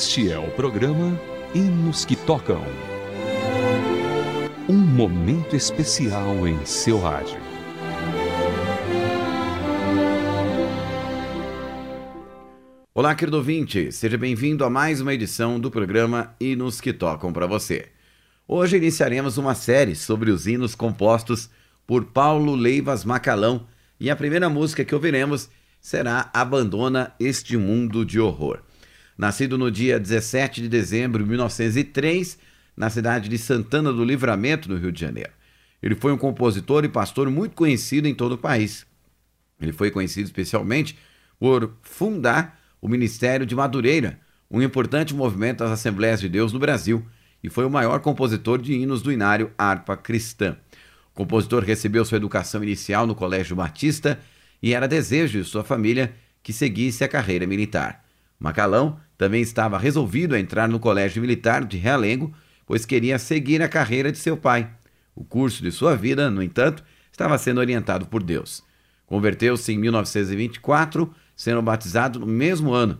Este é o programa Hinos que Tocam. Um momento especial em seu rádio. Olá, querido ouvinte, seja bem-vindo a mais uma edição do programa Hinos que Tocam para você. Hoje iniciaremos uma série sobre os hinos compostos por Paulo Leivas Macalão e a primeira música que ouviremos será Abandona este Mundo de Horror. Nascido no dia 17 de dezembro de 1903, na cidade de Santana do Livramento, no Rio de Janeiro. Ele foi um compositor e pastor muito conhecido em todo o país. Ele foi conhecido especialmente por fundar o Ministério de Madureira, um importante movimento das Assembleias de Deus no Brasil, e foi o maior compositor de hinos do inário Harpa Cristã. O compositor recebeu sua educação inicial no Colégio Batista e era desejo de sua família que seguisse a carreira militar. Macalão também estava resolvido a entrar no Colégio Militar de Realengo, pois queria seguir a carreira de seu pai. O curso de sua vida, no entanto, estava sendo orientado por Deus. Converteu-se em 1924, sendo batizado no mesmo ano.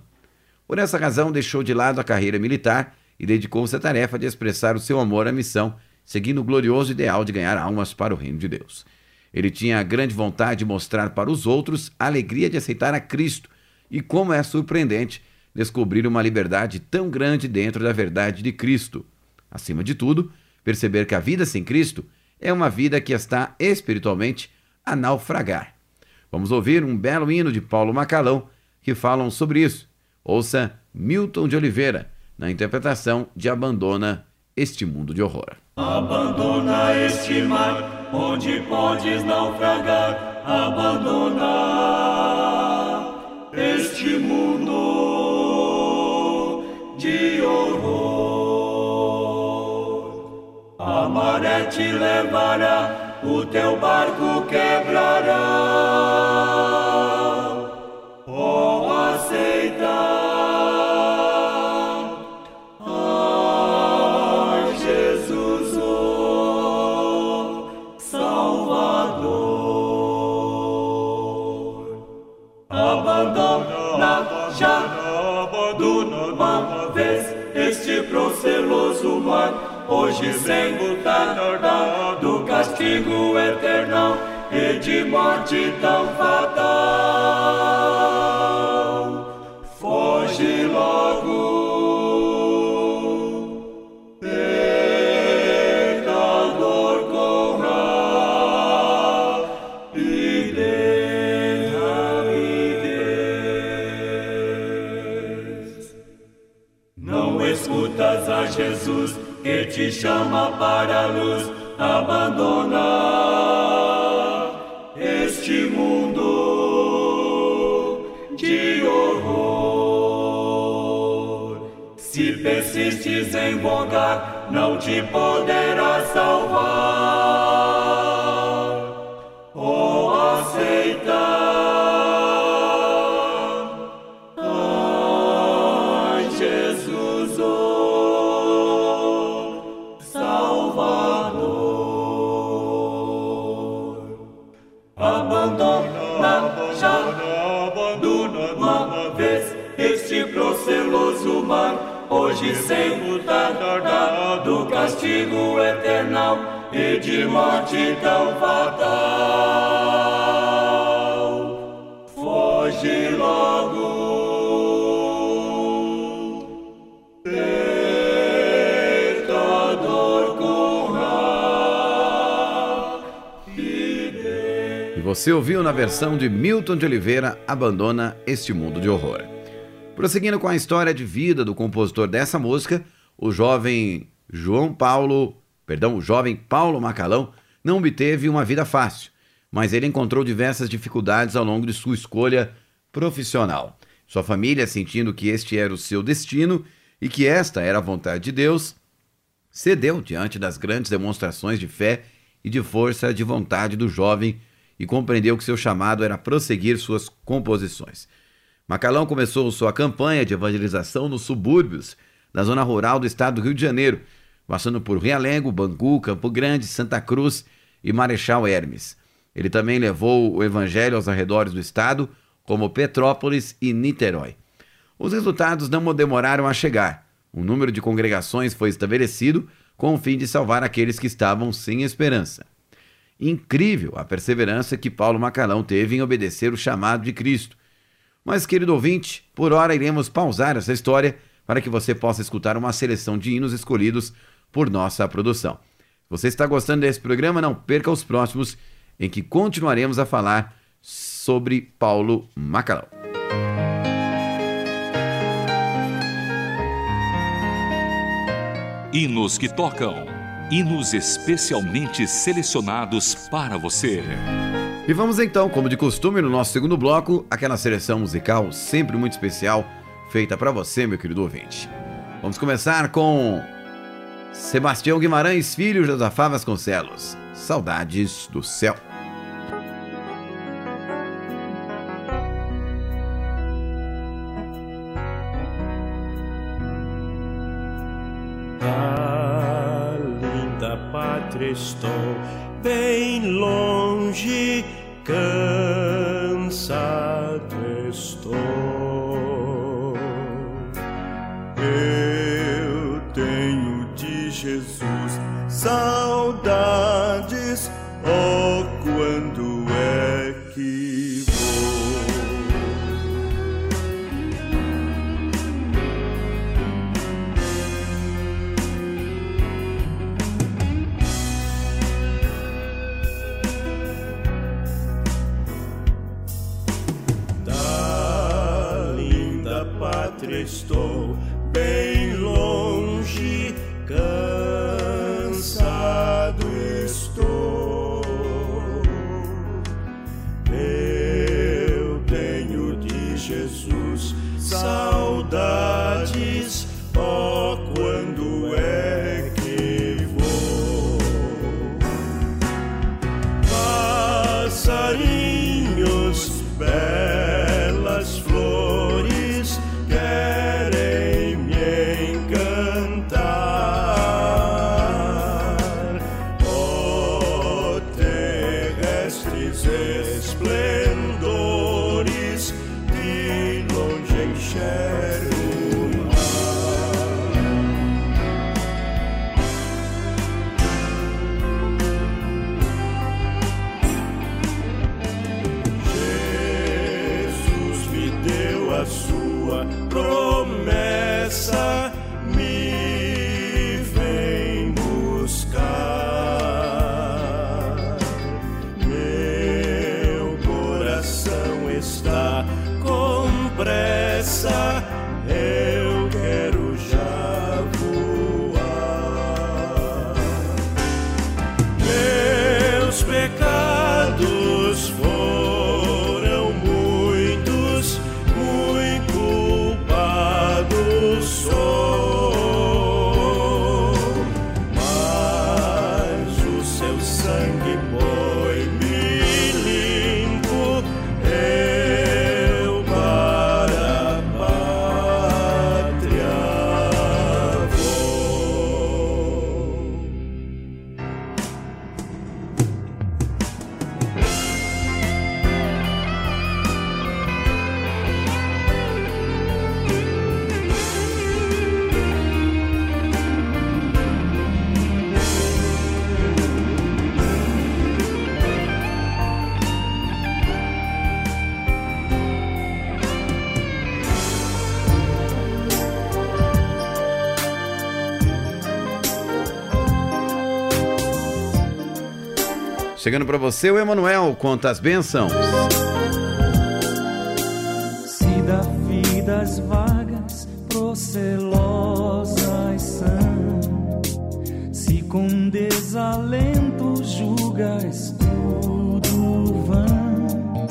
Por essa razão, deixou de lado a carreira militar e dedicou-se à tarefa de expressar o seu amor à missão, seguindo o glorioso ideal de ganhar almas para o reino de Deus. Ele tinha a grande vontade de mostrar para os outros a alegria de aceitar a Cristo e como é surpreendente descobrir uma liberdade tão grande dentro da verdade de Cristo. Acima de tudo, perceber que a vida sem Cristo é uma vida que está espiritualmente a naufragar. Vamos ouvir um belo hino de Paulo Macalão que falam sobre isso. Ouça Milton de Oliveira na interpretação de Abandona este mundo de horror. Abandona este mar onde podes naufragar. Abandona este mundo te levará, o teu barco quebrará. Hoje sem lutar do castigo eterno e de morte tão fatal. Te chama para a luz, abandona este mundo de horror. Se persistes em rogar, não te poderá salvar. Oh, aceita. Proceloso mar, hoje sem lutar do castigo eterno e de morte tão fatal. Foge logo. Pecador rapidez. E você ouviu na versão de Milton de Oliveira Abandona este mundo de horror. Prosseguindo com a história de vida do compositor dessa música, o jovem João Paulo, perdão, o jovem Paulo Macalão não obteve uma vida fácil, mas ele encontrou diversas dificuldades ao longo de sua escolha profissional. Sua família, sentindo que este era o seu destino e que esta era a vontade de Deus, cedeu diante das grandes demonstrações de fé e de força de vontade do jovem e compreendeu que seu chamado era prosseguir suas composições. Macalão começou sua campanha de evangelização nos subúrbios da zona rural do estado do Rio de Janeiro, passando por Realengo, Bangu, Campo Grande, Santa Cruz e Marechal Hermes. Ele também levou o evangelho aos arredores do estado, como Petrópolis e Niterói. Os resultados não demoraram a chegar. Um número de congregações foi estabelecido com o fim de salvar aqueles que estavam sem esperança. Incrível a perseverança que Paulo Macalão teve em obedecer o chamado de Cristo. Mas, querido ouvinte, por hora iremos pausar essa história para que você possa escutar uma seleção de hinos escolhidos por nossa produção. Se você está gostando desse programa, não perca os próximos, em que continuaremos a falar sobre Paulo Macalão. Hinos que tocam. Hinos especialmente selecionados para você. E vamos então, como de costume, no nosso segundo bloco, aquela seleção musical sempre muito especial feita para você, meu querido ouvinte. Vamos começar com Sebastião Guimarães Filho, Josafá Vasconcelos. Saudades do céu. Da linda pátria estou bem longe, Good. Chegando para você, o Emanuel conta as bênçãos. Se da vidas vagas, procelosas são, se com desalento julgas tudo vão,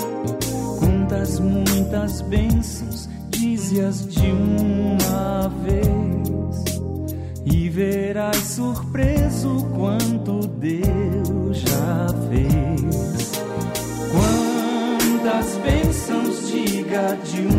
quantas muitas bênçãos dize-as de uma vez, e verás surpreso quanto diga de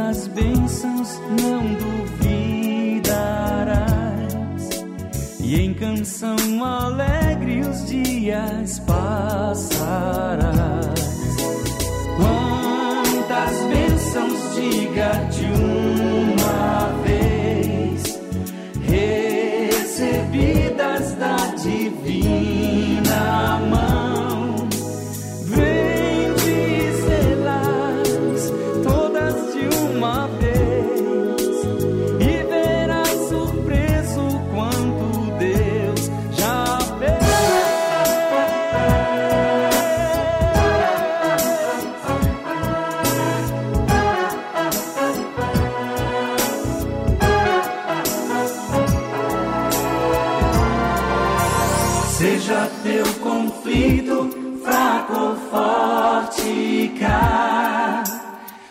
das bênçãos não duvidarás, e em canção alegre os dias passarás. Quantas bênçãos diga de uma vez, recebidas da divina mão. Seja teu conflito fraco ou forte, cá.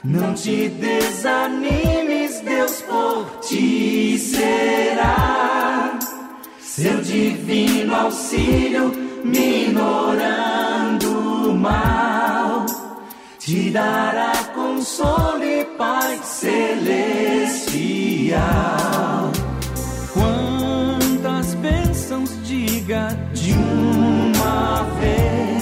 Não te desanimes, Deus por ti será. Seu divino auxílio, minorando o mal, te dará consolo e paz celestial. Diga de uma vez,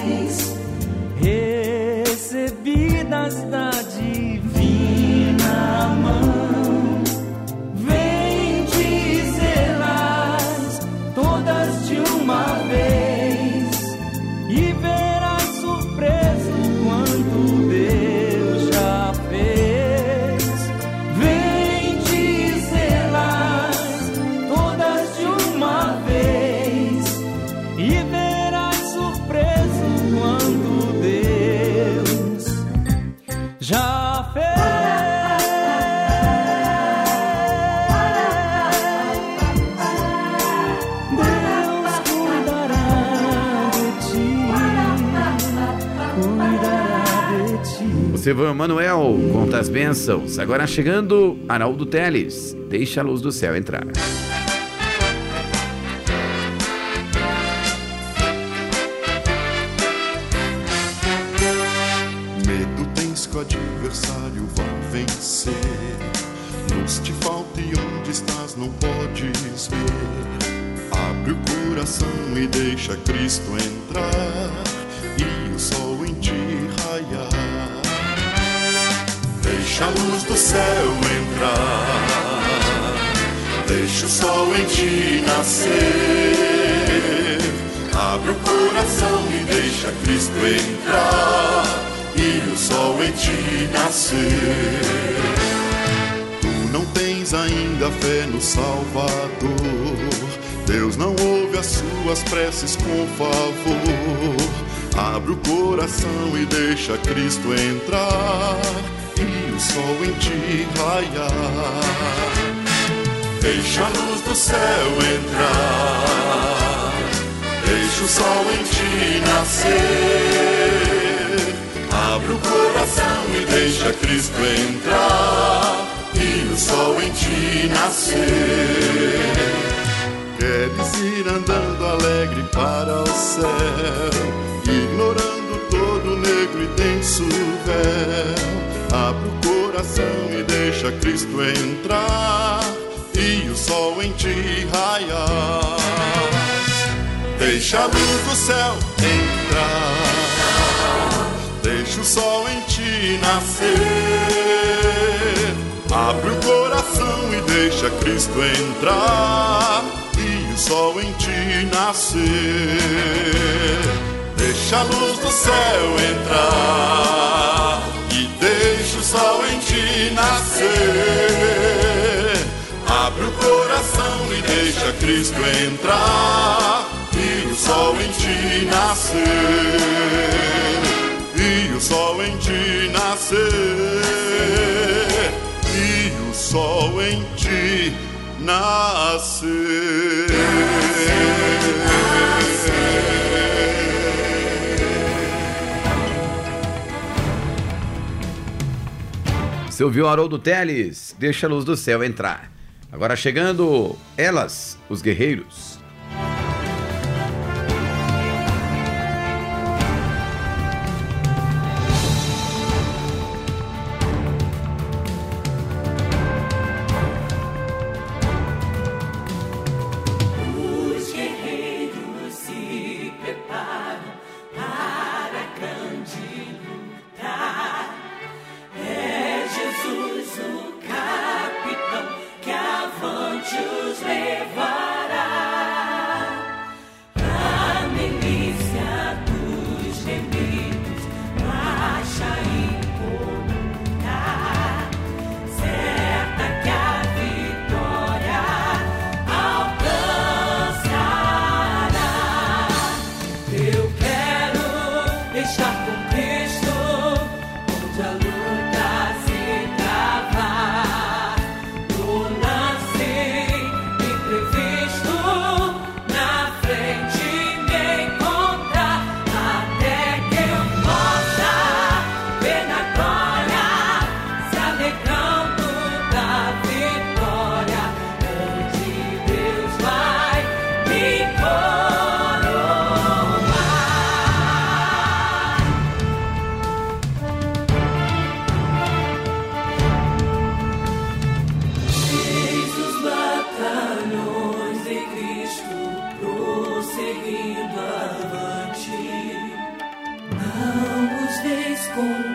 ti. O Silvio Manuel, conta as bênçãos. Agora chegando, Arnaldo Teles. Deixa a luz do céu entrar. Medo tens que o adversário vá vencer. Luz te falta e onde estás não podes ver. Abre o coração e deixa Cristo entrar Deixa a luz do céu entrar, deixa o sol em ti nascer. Abre o coração e deixa Cristo entrar e o sol em ti nascer. Tu não tens ainda fé no Salvador. Deus não ouve as suas preces com favor. Abre o coração e deixa Cristo entrar sol em ti raiar. Deixa a luz do céu entrar, deixa o sol em ti nascer. Abre o coração e deixa Cristo entrar e o sol em ti nascer. Queres ir andando alegre para o céu, ignorando todo o negro e denso véu. Abre o coração e deixa Cristo entrar e o sol em ti raiar. Deixa a luz do céu entrar, deixa o sol em ti nascer. Abre o coração e deixa Cristo entrar e o sol em ti nascer. Deixa a luz do céu entrar deixa o sol em ti nascer. Abre o coração e deixa Cristo entrar e o sol em ti nascer. E o sol em ti nascer. E o sol em ti nascer. Você ouviu Haroldo Teles? Deixa a luz do céu entrar. Agora chegando, elas, os guerreiros. Oh.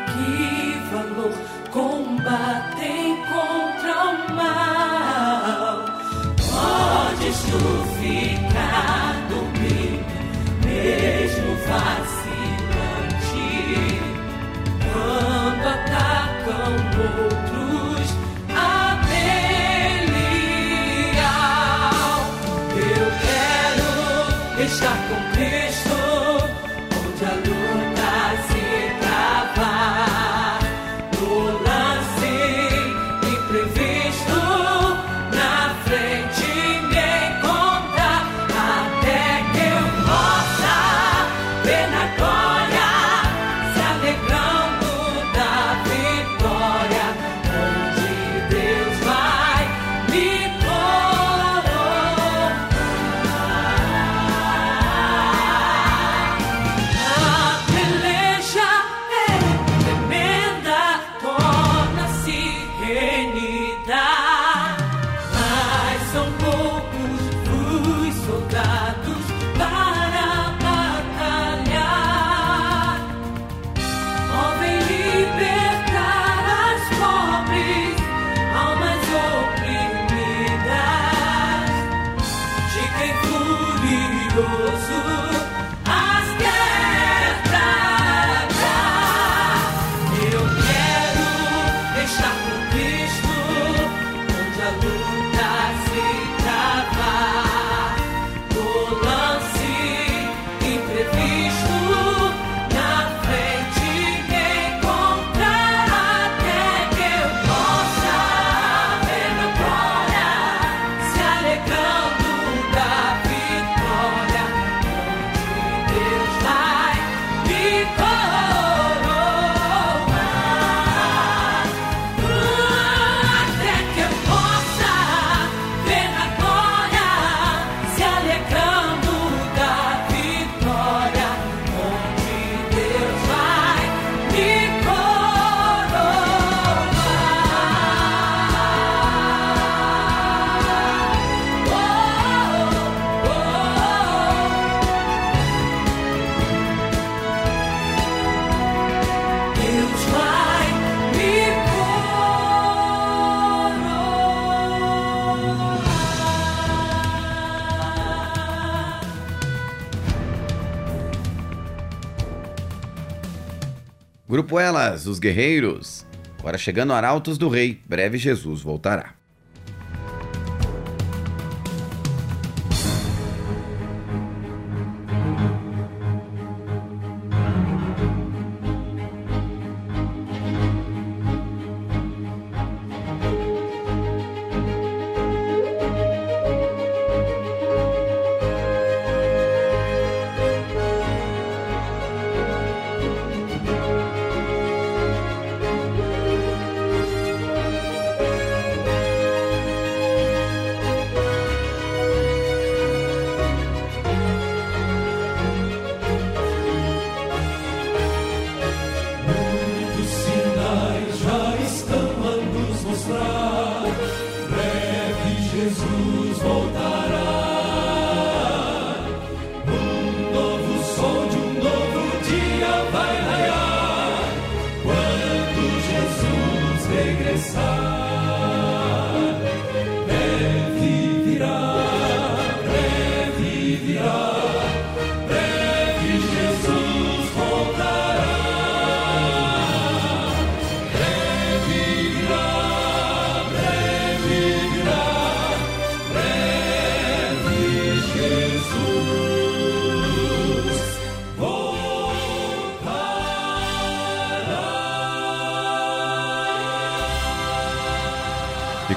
Grupo Elas, os Guerreiros. Agora chegando Arautos do Rei, breve Jesus voltará.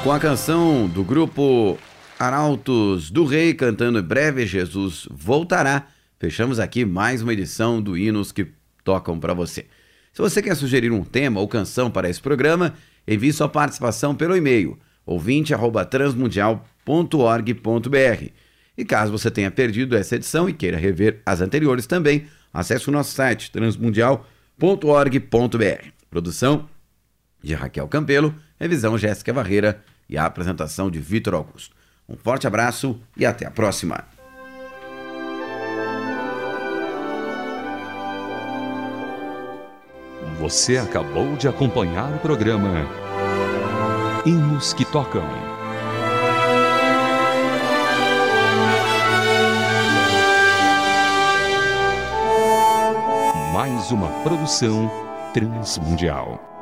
Com a canção do grupo Arautos do Rei cantando Em Breve Jesus Voltará, fechamos aqui mais uma edição do Hinos que tocam para você. Se você quer sugerir um tema ou canção para esse programa, envie sua participação pelo e-mail ouvinte@transmundial.org.br. E caso você tenha perdido essa edição e queira rever as anteriores também, acesse o nosso site transmundial.org.br. Produção de Raquel Campelo revisão Jéssica Barreira e a apresentação de Vitor Augusto. Um forte abraço e até a próxima. Você acabou de acompanhar o programa Hinos que Tocam. Mais uma produção transmundial.